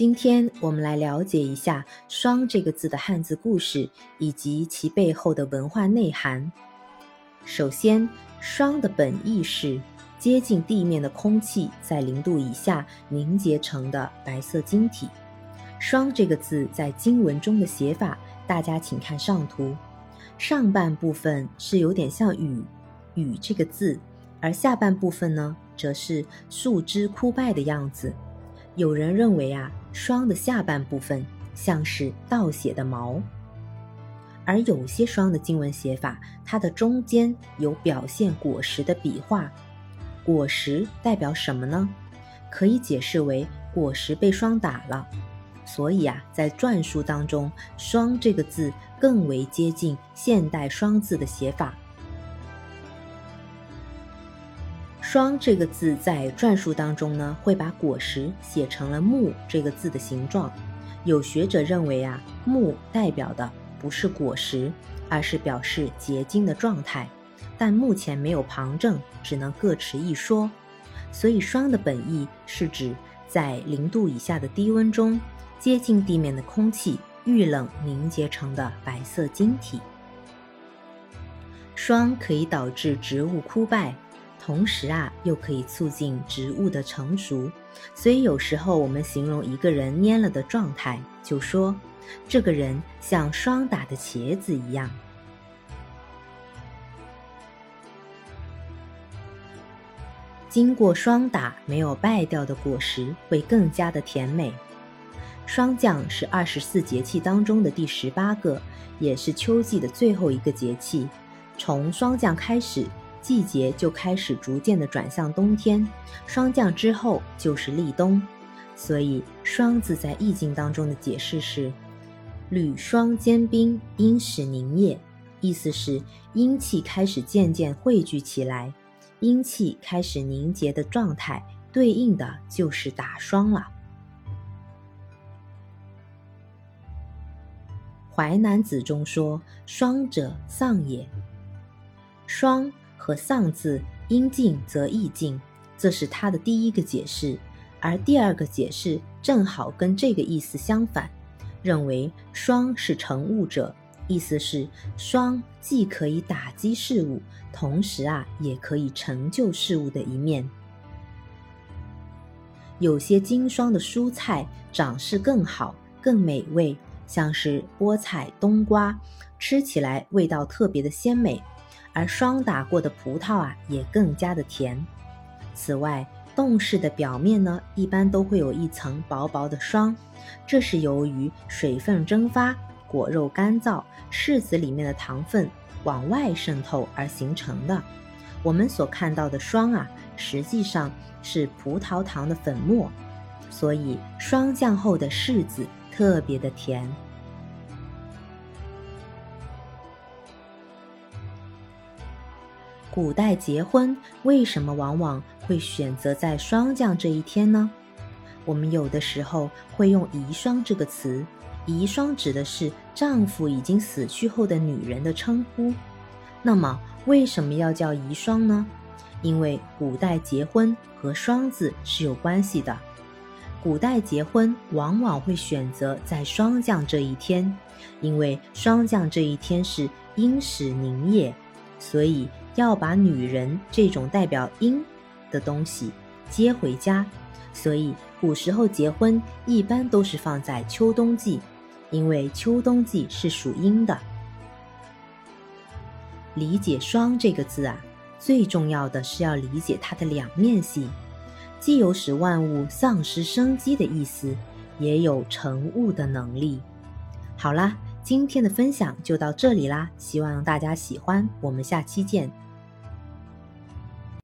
今天我们来了解一下“霜”这个字的汉字故事以及其背后的文化内涵。首先，“霜”的本意是接近地面的空气在零度以下凝结成的白色晶体。“霜”这个字在经文中的写法，大家请看上图。上半部分是有点像“雨”，“雨”这个字，而下半部分呢，则是树枝枯败的样子。有人认为啊。霜的下半部分像是倒写的毛，而有些霜的经文写法，它的中间有表现果实的笔画。果实代表什么呢？可以解释为果实被霜打了。所以啊，在篆书当中，“霜”这个字更为接近现代双字的写法。霜这个字在篆书当中呢，会把果实写成了木这个字的形状。有学者认为啊，木代表的不是果实，而是表示结晶的状态。但目前没有旁证，只能各持一说。所以霜的本意是指在零度以下的低温中，接近地面的空气遇冷凝结成的白色晶体。霜可以导致植物枯败。同时啊，又可以促进植物的成熟，所以有时候我们形容一个人蔫了的状态，就说这个人像霜打的茄子一样。经过霜打没有败掉的果实会更加的甜美。霜降是二十四节气当中的第十八个，也是秋季的最后一个节气。从霜降开始。季节就开始逐渐的转向冬天，霜降之后就是立冬，所以“霜”字在易经当中的解释是“履霜坚冰，阴始凝液”，意思是阴气开始渐渐汇聚起来，阴气开始凝结的状态，对应的就是打霜了。《淮南子》中说：“霜者，丧也。”霜。和“丧”字阴静则意静，这是他的第一个解释。而第二个解释正好跟这个意思相反，认为“霜”是成物者，意思是霜既可以打击事物，同时啊也可以成就事物的一面。有些经霜的蔬菜长势更好、更美味，像是菠菜、冬瓜，吃起来味道特别的鲜美。而霜打过的葡萄啊，也更加的甜。此外，冻柿的表面呢，一般都会有一层薄薄的霜，这是由于水分蒸发、果肉干燥、柿子里面的糖分往外渗透而形成的。我们所看到的霜啊，实际上是葡萄糖的粉末，所以霜降后的柿子特别的甜。古代结婚为什么往往会选择在霜降这一天呢？我们有的时候会用遗孀这个词，遗孀指的是丈夫已经死去后的女人的称呼。那么为什么要叫遗孀呢？因为古代结婚和霜字是有关系的。古代结婚往往会选择在霜降这一天，因为霜降这一天是阴始凝液，所以。要把女人这种代表阴的东西接回家，所以古时候结婚一般都是放在秋冬季，因为秋冬季是属阴的。理解“霜”这个字啊，最重要的是要理解它的两面性，既有使万物丧失生机的意思，也有成物的能力。好啦，今天的分享就到这里啦，希望大家喜欢，我们下期见。